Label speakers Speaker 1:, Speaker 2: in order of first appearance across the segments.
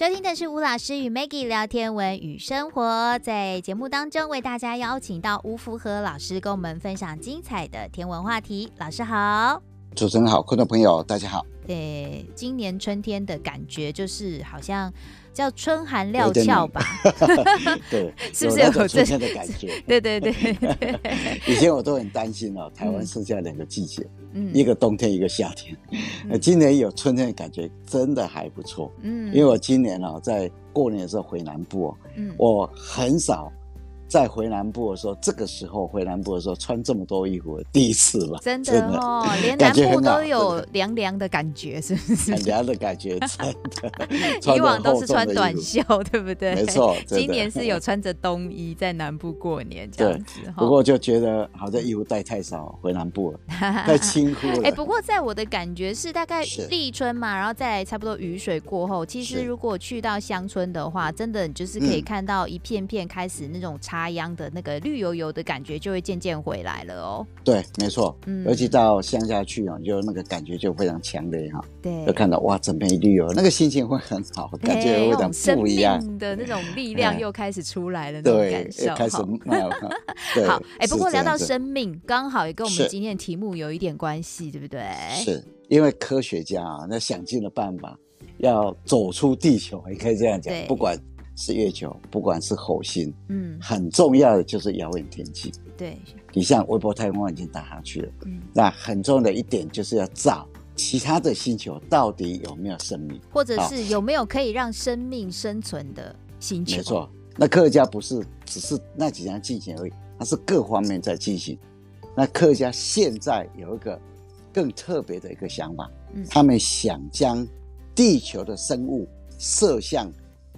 Speaker 1: 收听的是吴老师与 Maggie 聊天文与生活，在节目当中为大家邀请到吴福和老师跟我们分享精彩的天文话题。老师好，
Speaker 2: 主持人好，观众朋友大家好。
Speaker 1: 对，今年春天的感觉就是好像。叫春寒料峭吧？
Speaker 2: 对，
Speaker 1: 是不是有
Speaker 2: 春天的感觉？
Speaker 1: 对对对对。
Speaker 2: 以前我都很担心哦，台湾剩下两个季节，嗯，一个冬天，一个夏天。那今年有春天的感觉，真的还不错。嗯，因为我今年哦，在过年的时候回南部哦，嗯，我很少。在回南部的时候，这个时候回南部的时候穿这么多衣服，第一次了。
Speaker 1: 真的哦，连南部都有凉凉的感觉，是不是？
Speaker 2: 很凉的感觉，真
Speaker 1: 的。以往都是穿短袖，对不对？
Speaker 2: 没错。
Speaker 1: 今年是有 穿着冬衣在南部过年这样子。
Speaker 2: 不过就觉得好像衣服带太少，回南部了，太轻忽了。
Speaker 1: 哎，不过在我的感觉是，大概立春嘛，然后再差不多雨水过后，其实如果去到乡村的话，真的就是可以看到一片片开始那种茶秧的那个绿油油的感觉就会渐渐回来了哦。
Speaker 2: 对，没错，嗯，尤其到乡下去啊，就那个感觉就非常强烈哈。
Speaker 1: 对，
Speaker 2: 就看到哇，整片绿油，那个心情会很好，感觉有点不一样
Speaker 1: 的那种力量又开始出来了，那种感受。
Speaker 2: 开始
Speaker 1: 好，哎，不过聊到生命，刚好也跟我们今天的题目有一点关系，对不对？
Speaker 2: 是因为科学家啊，那想尽了办法要走出地球，也可以这样讲，不管。是月球，不管是火星，嗯，很重要的就是遥远天气。
Speaker 1: 对，
Speaker 2: 你像微波太空望远镜打上去了，嗯，那很重要的一点就是要找其他的星球到底有没有生命，
Speaker 1: 或者是有没有可以让生命生存的星球。
Speaker 2: 没错，那科学家不是只是那几项进行而已，他是各方面在进行。那科学家现在有一个更特别的一个想法，嗯，他们想将地球的生物射向。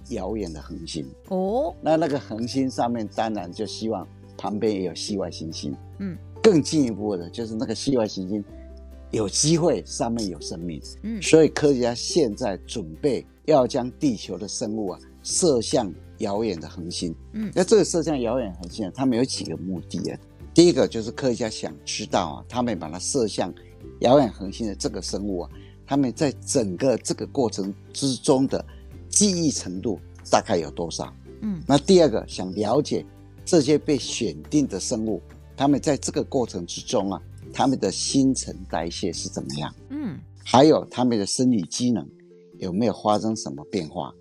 Speaker 2: 遥远的恒星。哦，那那个恒星上面当然就希望旁边也有系外行星，嗯，更进一步的就是那个系外行星有机会上面有生命，嗯，所以科学家现在准备要将地球的生物啊射向遥远的恒星，嗯，那这个射向遥远恒星啊，他们有几个目的啊？第一个就是科学家想知道啊，他们把它射向遥远恒星的这个生物啊，他们在整个这个过程之中的。记忆程度大概有多少？嗯，那第二个想了解这些被选定的生物，他们在这个过程之中啊，他们的新陈代谢是怎么样？嗯，还有他们的生理机能有没有发生什么变化？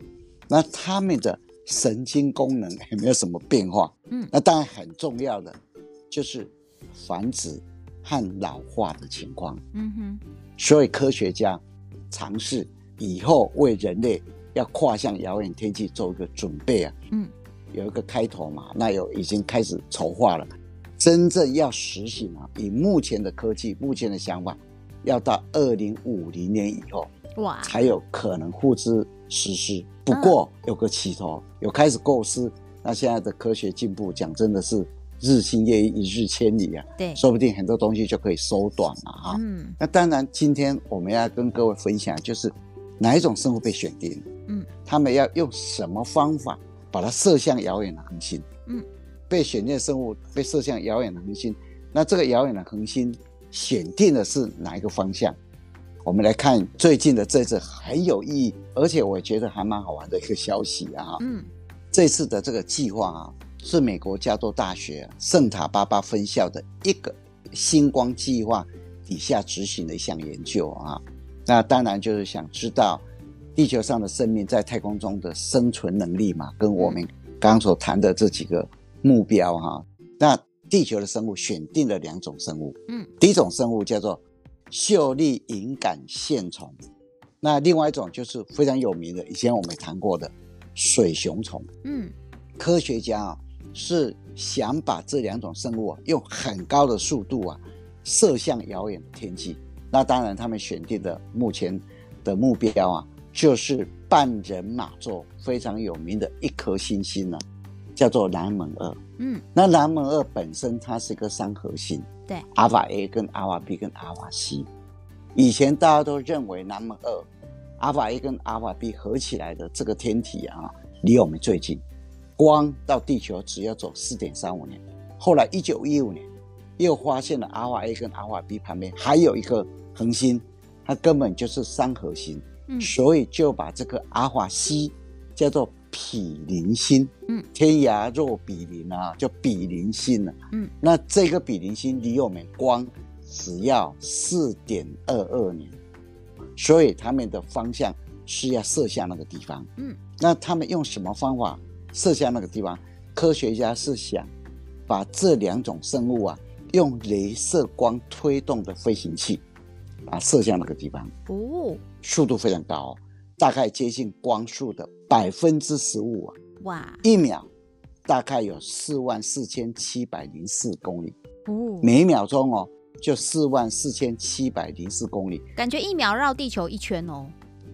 Speaker 2: 那他们的神经功能 有没有什么变化？嗯，那当然很重要的就是繁殖和老化的情况。嗯哼，所以科学家尝试以后为人类。要跨向遥远天气做一个准备啊，嗯，有一个开头嘛，那有已经开始筹划了，真正要实行啊，以目前的科技、目前的想法，要到二零五零年以后，哇，才有可能付之实施。不过有个起头，有开始构思，那现在的科学进步，讲真的是日新月异，一日千里啊，对，说不定很多东西就可以缩短了啊。嗯，那当然，今天我们要跟各位分享，就是哪一种生物被选定。嗯，他们要用什么方法把它射向遥远的恒星？嗯，被选定的生物被射向遥远的恒星，那这个遥远的恒星选定的是哪一个方向？我们来看最近的这次很有意义，而且我觉得还蛮好玩的一个消息啊。嗯，这次的这个计划啊，是美国加州大学圣塔巴巴分校的一个星光计划底下执行的一项研究啊。那当然就是想知道。地球上的生命在太空中的生存能力嘛，跟我们刚刚所谈的这几个目标哈，那地球的生物选定了两种生物，嗯，第一种生物叫做秀丽隐杆线虫，那另外一种就是非常有名的，以前我们谈过的水熊虫，嗯，科学家啊是想把这两种生物啊用很高的速度啊射向遥远的天际，那当然他们选定的目前的目标啊。就是半人马座非常有名的一颗星星呢，叫做南门二。嗯，那南门二本身它是一个三合星，对，阿尔法 A 跟阿尔法 B 跟阿尔法 C。以前大家都认为南门二、阿尔法 A 跟阿尔法 B 合起来的这个天体啊，离我们最近，光到地球只要走四点三五年。后来一九一五年又发现了阿尔法 A 跟阿尔法 B 旁边还有一个恒星，它根本就是三合星。所以就把这个阿尔法 C 叫做毗邻星。嗯，天涯若比邻啊，叫比邻星啊。嗯，那这个比邻星离我们光只要四点二二年，所以他们的方向是要射向那个地方。嗯，那他们用什么方法射向那个地方？科学家是想把这两种生物啊，用镭射光推动的飞行器，啊，射向那个地方。哦，速度非常高，大概接近光速的百分之十五啊！哇，一秒大概有四万四千七百零四公里。哦，每秒钟哦。就四万四千七百零四公里，
Speaker 1: 感觉一秒绕地球一圈哦，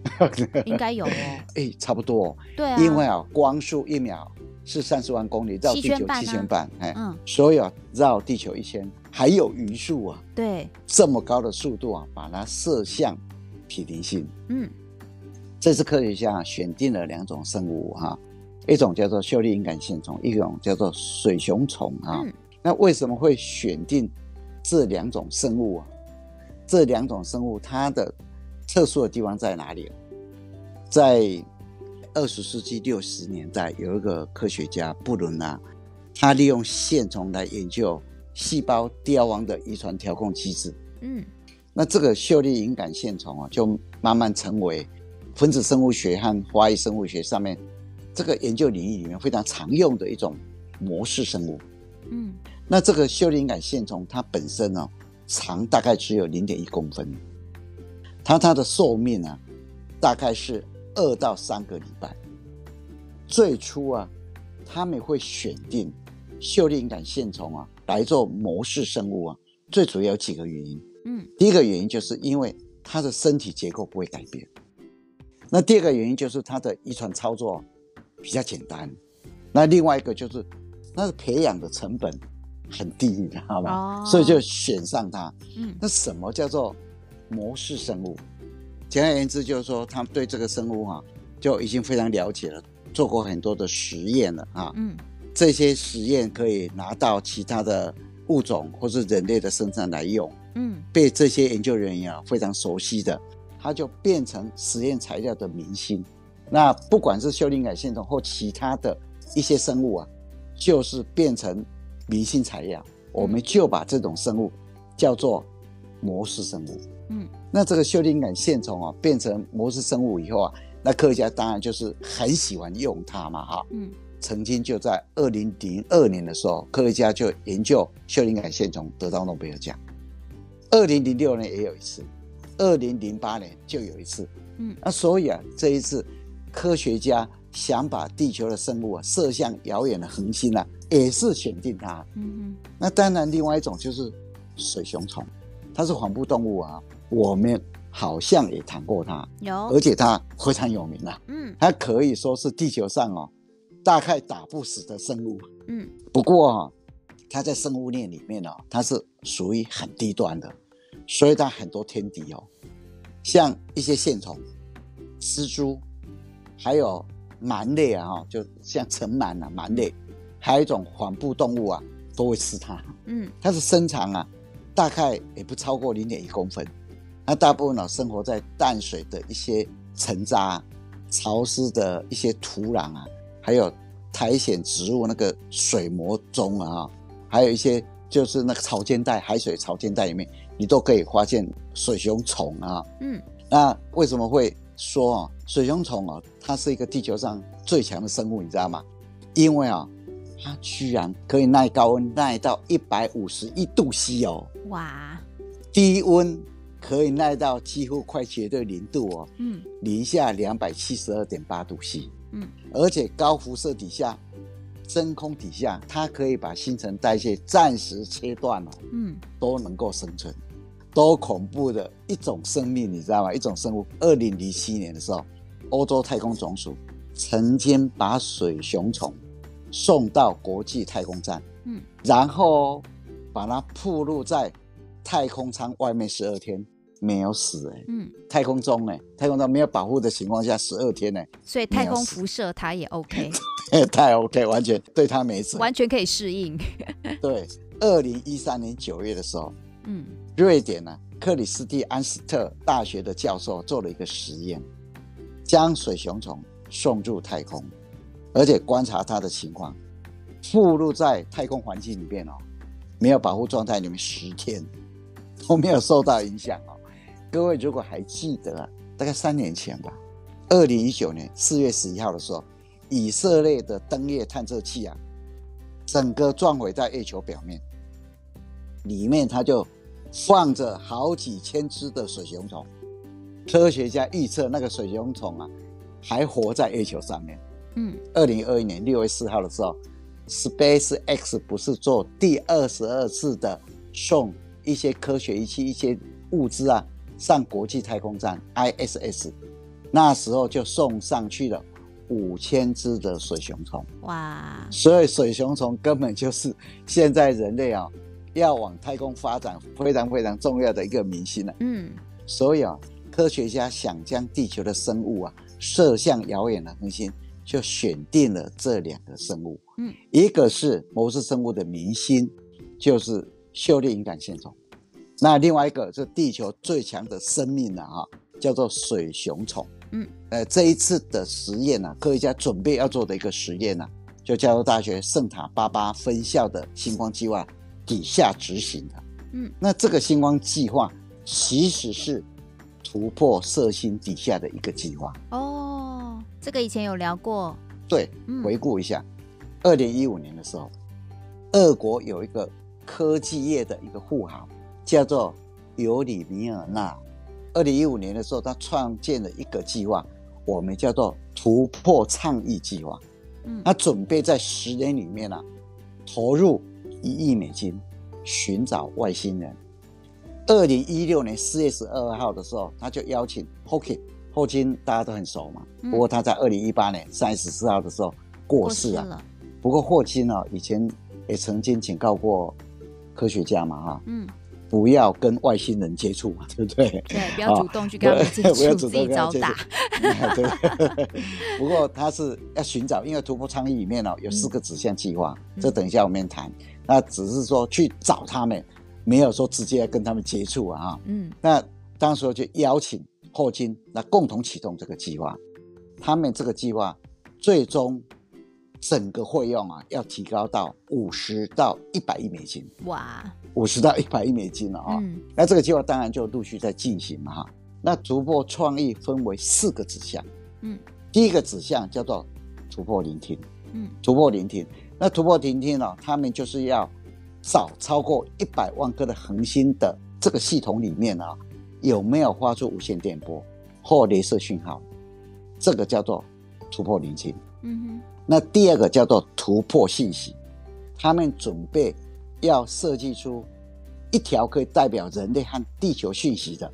Speaker 1: 应该有哦，
Speaker 2: 哎、欸，差不多哦，
Speaker 1: 对啊，
Speaker 2: 因为啊，光速一秒是三十万公里，绕地球七千半，哎，嗯，所以啊，绕地球一圈还有余数啊，
Speaker 1: 对，
Speaker 2: 这么高的速度啊，把它射向吡灵性，嗯，这次科学家选定了两种生物哈，一种叫做秀丽隐杆线虫，一种叫做水熊虫啊，嗯、那为什么会选定？这两种生物啊，这两种生物它的特殊的地方在哪里？在二十世纪六十年代，有一个科学家布伦纳，他利用线虫来研究细胞凋亡的遗传调控机制。嗯，那这个秀丽隐杆线虫啊，就慢慢成为分子生物学和花艺生物学上面这个研究领域里面非常常用的一种模式生物。嗯。那这个秀丽隐杆线虫，它本身呢、哦，长大概只有零点一公分，它它的寿命呢，大概是二到三个礼拜。最初啊，他们会选定秀丽隐杆线虫啊来做模式生物啊，最主要有几个原因。嗯，第一个原因就是因为它的身体结构不会改变。那第二个原因就是它的遗传操作比较简单。那另外一个就是那是培养的成本。很低，你知道吗？Oh. 所以就选上它。嗯，那什么叫做模式生物？简而言之，就是说他们对这个生物啊，就已经非常了解了，做过很多的实验了啊。嗯，这些实验可以拿到其他的物种或是人类的身上来用。嗯，被这些研究人员啊非常熟悉的，它就变成实验材料的明星。那不管是秀丽隐杆线虫或其他的一些生物啊，就是变成。明星材料，我们就把这种生物叫做模式生物。嗯，那这个秀丽隐杆线虫啊，变成模式生物以后啊，那科学家当然就是很喜欢用它嘛，哈。嗯，曾经就在二零零二年的时候，科学家就研究秀丽隐杆线虫得到诺贝尔奖。二零零六年也有一次，二零零八年就有一次。嗯，那所以啊，这一次科学家想把地球的生物啊射向遥远的恒星啊。也是选定它，嗯嗯，那当然，另外一种就是水熊虫，它是缓步动物啊。我们好像也谈过它，有，而且它非常有名啊，嗯，它可以说是地球上哦，大概打不死的生物，嗯。不过啊，它在生物链里面哦，它是属于很低端的，所以它很多天敌哦，像一些线虫、蜘蛛，还有螨类啊，就像尘螨啊，螨类。还有一种缓步动物啊，都会吃它。嗯，它的身长啊，大概也不超过零点一公分。那大部分呢，生活在淡水的一些沉渣、潮湿的一些土壤啊，还有苔藓植物那个水膜中啊，还有一些就是那个潮间带、海水潮间带里面，你都可以发现水熊虫啊。嗯，那为什么会说啊，水熊虫啊，它是一个地球上最强的生物，你知道吗？因为啊。它居然可以耐高温，耐到一百五十一度 C 哦！哇，低温可以耐到几乎快绝对零度哦。嗯，零下两百七十二点八度 C。嗯，而且高辐射底下，真空底下，它可以把新陈代谢暂时切断了。嗯，都能够生存，多恐怖的一种生命，你知道吗？一种生物。二零零七年的时候，欧洲太空总署曾经把水熊虫。送到国际太空站，嗯，然后把它暴露在太空舱外面十二天，没有死哎、欸，嗯，太空中哎、欸，太空中没有保护的情况下十二天呢、欸，
Speaker 1: 所以太空辐射它也 OK，
Speaker 2: 太 OK，完全对他没事，
Speaker 1: 完全可以适应。
Speaker 2: 对，二零一三年九月的时候，嗯，瑞典呢、啊、克里斯蒂安斯特大学的教授做了一个实验，将水熊虫送入太空，而且观察它的情况，附入在太空环境里面哦，没有保护状态里面十天都没有受到影响哦。各位如果还记得，大概三年前吧，二零一九年四月十一号的时候，以色列的登月探测器啊，整个撞毁在月球表面，里面它就放着好几千只的水熊虫。科学家预测那个水熊虫啊，还活在月球上面。嗯，二零二一年六月四号的时候，Space X 不是做第二十二次的送一些科学仪器、一些物资啊上国际太空站 ISS，那时候就送上去了五千只的水熊虫。哇！所以水熊虫根本就是现在人类啊要往太空发展非常非常重要的一个明星了。嗯，所以啊。科学家想将地球的生物啊射向遥远的恒星，就选定了这两个生物。嗯，一个是模式生物的明星，就是秀丽隐杆线虫。那另外一个是地球最强的生命了哈，叫做水熊虫。嗯，呃，这一次的实验呢，科学家准备要做的一个实验呢，就加州大学圣塔芭芭分校的星光计划底下执行的。嗯，那这个星光计划其实是。突破射星底下的一个计划
Speaker 1: 哦，这个以前有聊过。
Speaker 2: 对，回顾一下，二零一五年的时候，俄国有一个科技业的一个富豪，叫做尤里米尔纳。二零一五年的时候，他创建了一个计划，我们叫做突破倡议计划。嗯，他准备在十年里面啊，投入一亿美金，寻找外星人。二零一六年四月十二号的时候，他就邀请霍金，霍金大家都很熟嘛。不过他在二零一八年三月十四号的时候过世了。不过霍金呢，以前也曾经警告过科学家嘛，哈，嗯，不要跟外星人接触嘛，对不对？
Speaker 1: 对，不要主动去跟他们接触，不要主动跟他接触。
Speaker 2: 对。不过他是要寻找，因为突破倡议里面呢有四个指向计划，这等一下我们谈。那只是说去找他们。没有说直接跟他们接触啊，嗯，那当时就邀请霍金来共同启动这个计划。他们这个计划最终整个费用啊，要提高到五十到一百亿美金。哇，五十到一百亿美金了啊！嗯，那这个计划当然就陆续在进行嘛哈。那突破创意分为四个指向，嗯，第一个指向叫做突破聆听，嗯，突破聆听。那突破聆听呢，他们就是要。找超过一百万颗的恒星的这个系统里面啊，有没有发出无线电波或镭射讯号？这个叫做突破聆听。嗯哼。那第二个叫做突破信息，他们准备要设计出一条可以代表人类和地球讯息的。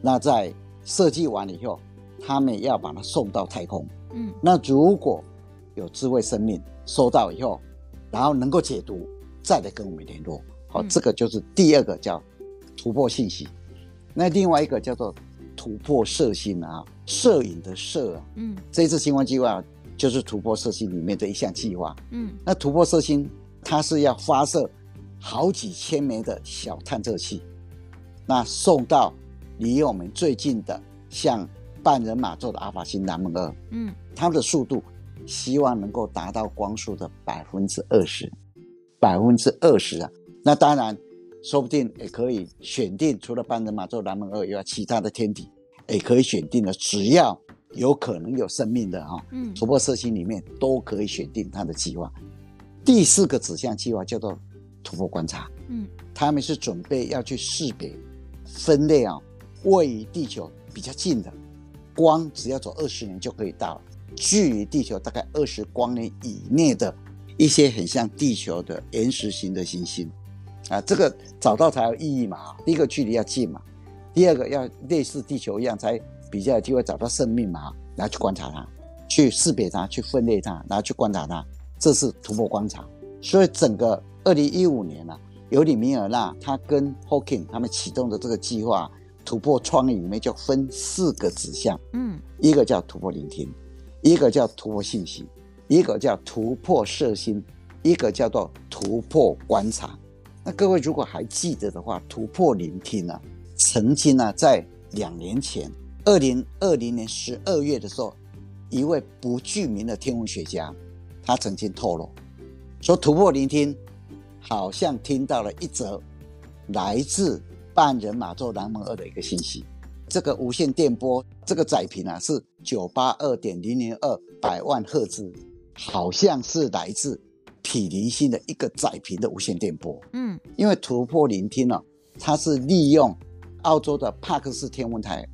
Speaker 2: 那在设计完了以后，他们要把它送到太空。嗯。那如果有智慧生命收到以后，然后能够解读。再来跟我们联络，好，这个就是第二个叫突破信息。那另外一个叫做突破射星啊，摄影的摄啊，嗯，这一次星光计划就是突破射星里面的一项计划，嗯，那突破射星它是要发射好几千枚的小探测器，那送到离我们最近的像半人马座的阿尔法星南门二，嗯，它的速度希望能够达到光速的百分之二十。百分之二十啊，那当然，说不定也可以选定，除了半人马座南门二以外，其他的天体也可以选定的，只要有可能有生命的哈，嗯，突破射星里面都可以选定它的计划。第四个指向计划叫做突破观察，嗯，他们是准备要去识别、分类啊，位于地球比较近的光，只要走二十年就可以到，距离地球大概二十光年以内的。一些很像地球的岩石型的行星，啊，这个找到才有意义嘛。第一个距离要近嘛，第二个要类似地球一样，才比较有机会找到生命嘛。然后去观察它，去识别它，去分类它，然后去观察它，这是突破观察。所以整个二零一五年呢、啊，尤里米尔纳他跟 Hawking 他们启动的这个计划，突破创意里面就分四个指向，嗯，一个叫突破聆听，一个叫突破信息。一个叫突破射星，一个叫做突破观察。那各位如果还记得的话，突破聆听呢、啊，曾经呢、在两年前，二零二零年十二月的时候，一位不具名的天文学家，他曾经透露说，突破聆听好像听到了一则来自半人马座南门二的一个信息。这个无线电波，这个载频啊是九八二点零零二百万赫兹，好像是来自毗邻星的一个载频的无线电波。嗯，因为突破聆听呢、啊，它是利用澳洲的帕克斯天文台，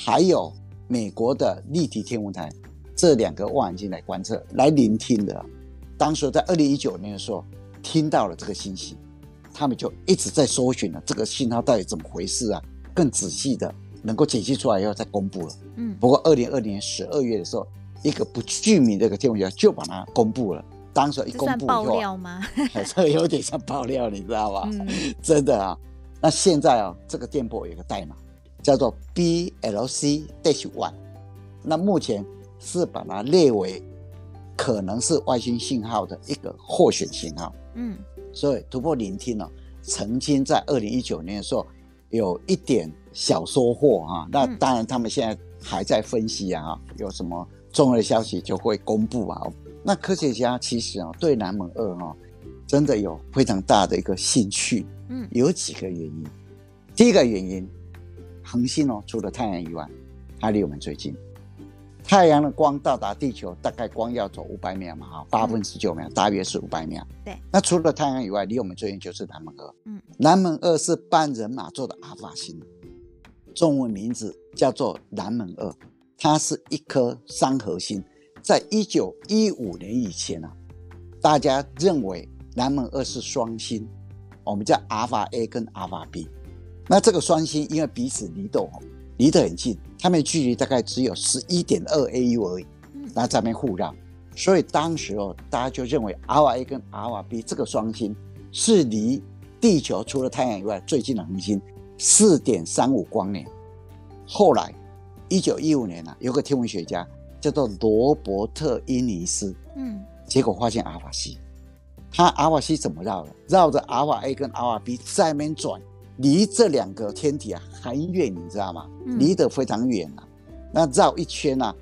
Speaker 2: 还有美国的立体天文台这两个望远镜来观测、来聆听的。当时在二零一九年的时候，听到了这个信息，他们就一直在搜寻了这个信号到底怎么回事啊，更仔细的。能够解析出来以后再公布了。嗯，不过二零二零年十二月的时候，一个不具名的一个天文学家就把它公布了。当时一公布以后，
Speaker 1: 爆料
Speaker 2: 吗？这有点像爆料，你知道吧？嗯、真的啊。那现在啊，这个电波有个代码叫做 BLC dash one，那目前是把它列为可能是外星信号的一个候选信号。嗯，所以突破聆听呢、啊，曾经在二零一九年的时候有一点。小收获啊，那当然他们现在还在分析啊，有什么重要的消息就会公布啊。那科学家其实啊，对南门二哈，真的有非常大的一个兴趣。嗯，有几个原因。第一个原因，恒星哦，除了太阳以外，它离我们最近。太阳的光到达地球，大概光要走五百秒嘛，哈，八分十九秒，大约是五百秒。
Speaker 1: 对。
Speaker 2: 那除了太阳以外，离我们最近就是南门二。嗯。南门二是半人马座的阿尔法星。中文名字叫做南门二，它是一颗三合星。在一九一五年以前啊，大家认为南门二是双星，我们叫阿尔法 A 跟阿尔法 B。那这个双星因为彼此离得离得很近，它们距离大概只有十一点二 AU 而已，那在那边互绕，所以当时哦，大家就认为阿尔法 A 跟阿尔法 B 这个双星是离地球除了太阳以外最近的恒星。四点三五光年。后来，一九一五年呢、啊，有个天文学家叫做罗伯特·伊尼斯，嗯，结果发现阿尔法 C。他阿尔法 C 怎么绕的？绕着阿尔法 A 跟阿尔法 B 在那边转，离这两个天体啊很远，你知道吗？离得非常远啊。那绕一圈啊，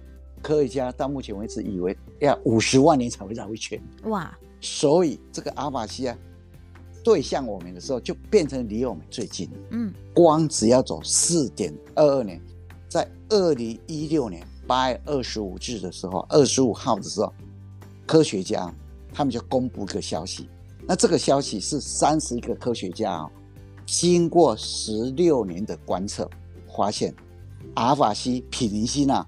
Speaker 2: 科学家到目前为止以为要五十万年才会绕一圈。哇！所以这个阿尔法 C 啊。对向我们的时候，就变成离我们最近。嗯，光只要走四点二二年，在二零一六年八月二十五日的时候，二十五号的时候，科学家他们就公布一个消息。那这个消息是三十一个科学家啊，经过十六年的观测，发现阿尔法西毗邻星啊，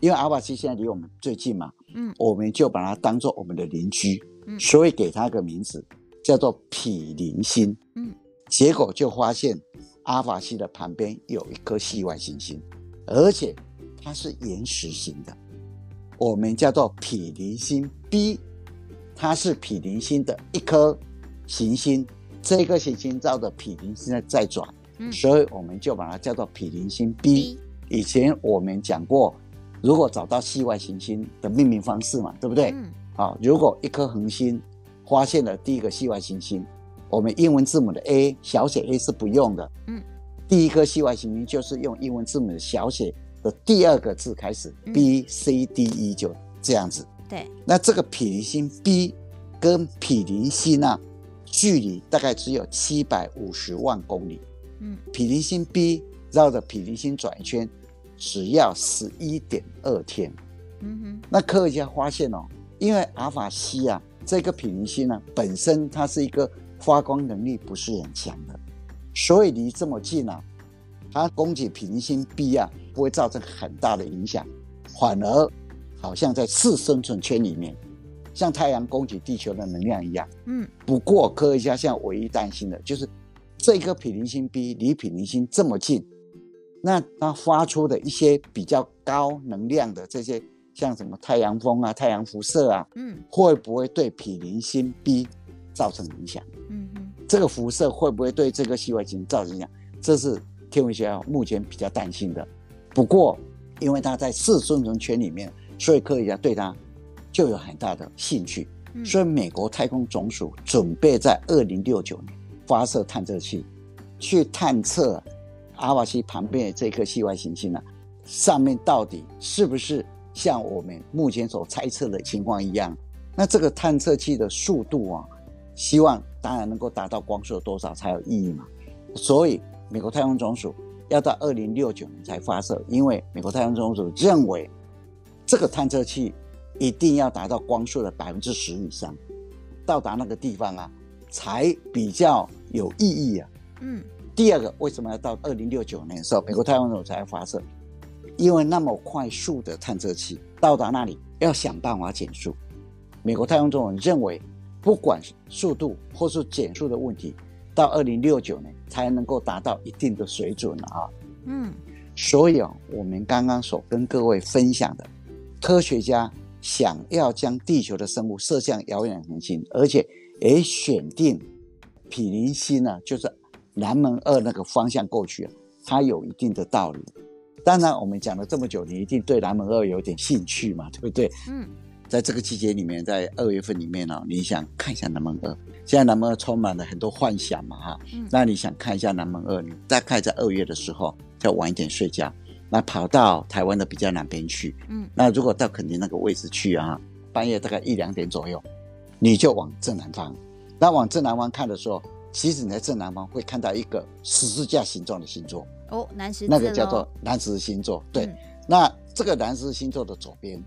Speaker 2: 因为阿尔法西现在离我们最近嘛，嗯，我们就把它当做我们的邻居，嗯，所以给它一个名字。叫做毗邻星，嗯，结果就发现阿尔法西的旁边有一颗系外行星，而且它是岩石型的，我们叫做毗邻星 B，它是毗邻星的一颗行星，这个行星绕着毗邻星在在转，嗯，所以我们就把它叫做毗邻星 B。以前我们讲过，如果找到系外行星的命名方式嘛，对不对？嗯，好，如果一颗恒星。发现了第一个系外行星，我们英文字母的 A 小写 a 是不用的。嗯，第一颗系外行星就是用英文字母的小写的第二个字开始，嗯，B C D E 就这样子。
Speaker 1: 对，
Speaker 2: 那这个毗邻星 B 跟毗邻星啊，距离大概只有七百五十万公里。嗯，毗邻星 B 绕着毗邻星转一圈，只要十一点二天。嗯哼，那科学家发现哦，因为阿尔法西啊。这个毗邻星呢，本身它是一个发光能力不是很强的，所以离这么近啊，它攻击毗邻星 B 啊，不会造成很大的影响，反而好像在次生存圈里面，像太阳供给地球的能量一样。嗯。不过科学家现在唯一担心的就是，这颗毗邻星 B 离毗邻星这么近，那它发出的一些比较高能量的这些。像什么太阳风啊、太阳辐射啊，嗯，会不会对毗邻星 B 造成影响？嗯嗯，这个辐射会不会对这个系外行星造成影响？这是天文学家目前比较担心的。不过，因为它在四生存圈里面，所以科学家对它就有很大的兴趣。嗯，所以，美国太空总署准备在二零六九年发射探测器，去探测阿瓦西旁边的这颗系外行星呢，上面到底是不是？像我们目前所猜测的情况一样。那这个探测器的速度啊，希望当然能够达到光速多少才有意义嘛。所以美国太空总署要到二零六九年才发射，因为美国太空总署认为这个探测器一定要达到光速的百分之十以上，到达那个地方啊，才比较有意义啊。嗯。第二个，为什么要到二零六九年的时候，美国太空总署才发射？因为那么快速的探测器到达那里，要想办法减速。美国太空总署认为，不管速度或是减速的问题，到二零六九年才能够达到一定的水准啊。嗯，所以啊，我们刚刚所跟各位分享的，科学家想要将地球的生物射向遥远恒星，而且也选定毗邻星呢，就是南门二那个方向过去啊，它有一定的道理。当然，我们讲了这么久，你一定对南门二有点兴趣嘛，对不对？嗯。在这个季节里面，在二月份里面呢、哦，你想看一下南门二，现在南门二充满了很多幻想嘛，哈，嗯、那你想看一下南门二，你大概在二月的时候，再晚一点睡觉，那跑到台湾的比较南边去，嗯，那如果到垦丁那个位置去啊，半夜大概一两点左右，你就往正南方，那往正南方看的时候，其实你在正南方会看到一个十字架形状的星座，
Speaker 1: 哦，南十字，
Speaker 2: 那个叫做南十字星座，对，嗯、那这个南十字星座的左边。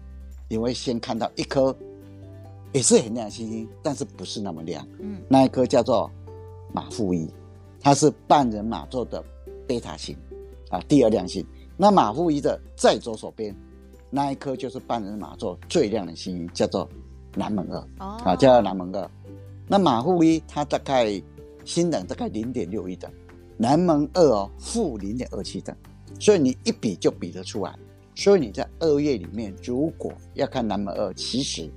Speaker 2: 你会先看到一颗也是很亮的星星，但是不是那么亮。嗯，那一颗叫做马富一，它是半人马座的贝塔星啊，第二亮星。那马户一的在左手边那一颗就是半人马座最亮的星星，叫做南门二。哦，啊，叫南门二。那马户一它大概星等大概零点六一等，南门二哦负零点二七等，所以你一比就比得出来。所以你在二月里面，如果要看南门二，其实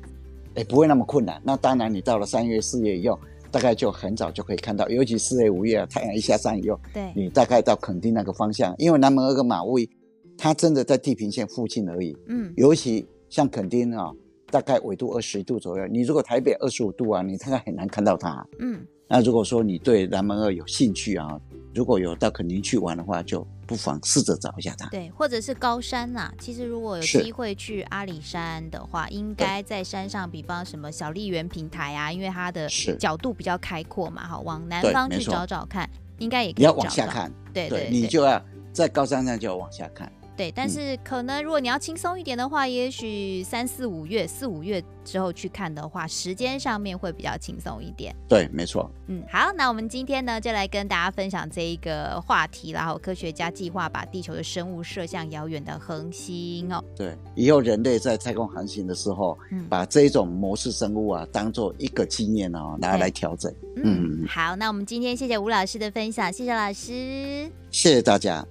Speaker 2: 也不会那么困难。那当然，你到了三月、四月以后，大概就很早就可以看到。尤其四月、五月啊，太阳一下山以后，对，你大概到垦丁那个方向，因为南门那个马富一，它真的在地平线附近而已。嗯，尤其像垦丁啊，大概纬度二十度左右，你如果台北二十五度啊，你大概很难看到它。嗯，那如果说你对南门二有兴趣啊，如果有到垦丁去玩的话，就。不妨试着找一下它，
Speaker 1: 对，或者是高山呐、啊。其实如果有机会去阿里山的话，应该在山上，比方什么小笠原平台啊，因为它的角度比较开阔嘛，哈，往南方去找找看，应该也可以。
Speaker 2: 你要往下看，对对，对，对，你就要在高山上就要往下看。
Speaker 1: 对，但是可能如果你要轻松一点的话，也许三四五月、四五月之后去看的话，时间上面会比较轻松一点。
Speaker 2: 对，没错。
Speaker 1: 嗯，好，那我们今天呢，就来跟大家分享这一个话题，然后科学家计划把地球的生物射向遥远的恒星哦。
Speaker 2: 对，以后人类在太空航行的时候，嗯，把这种模式生物啊，当做一个经验哦，拿来调整。嗯，
Speaker 1: 嗯，好，那我们今天谢谢吴老师的分享，谢谢老师，
Speaker 2: 谢谢大家。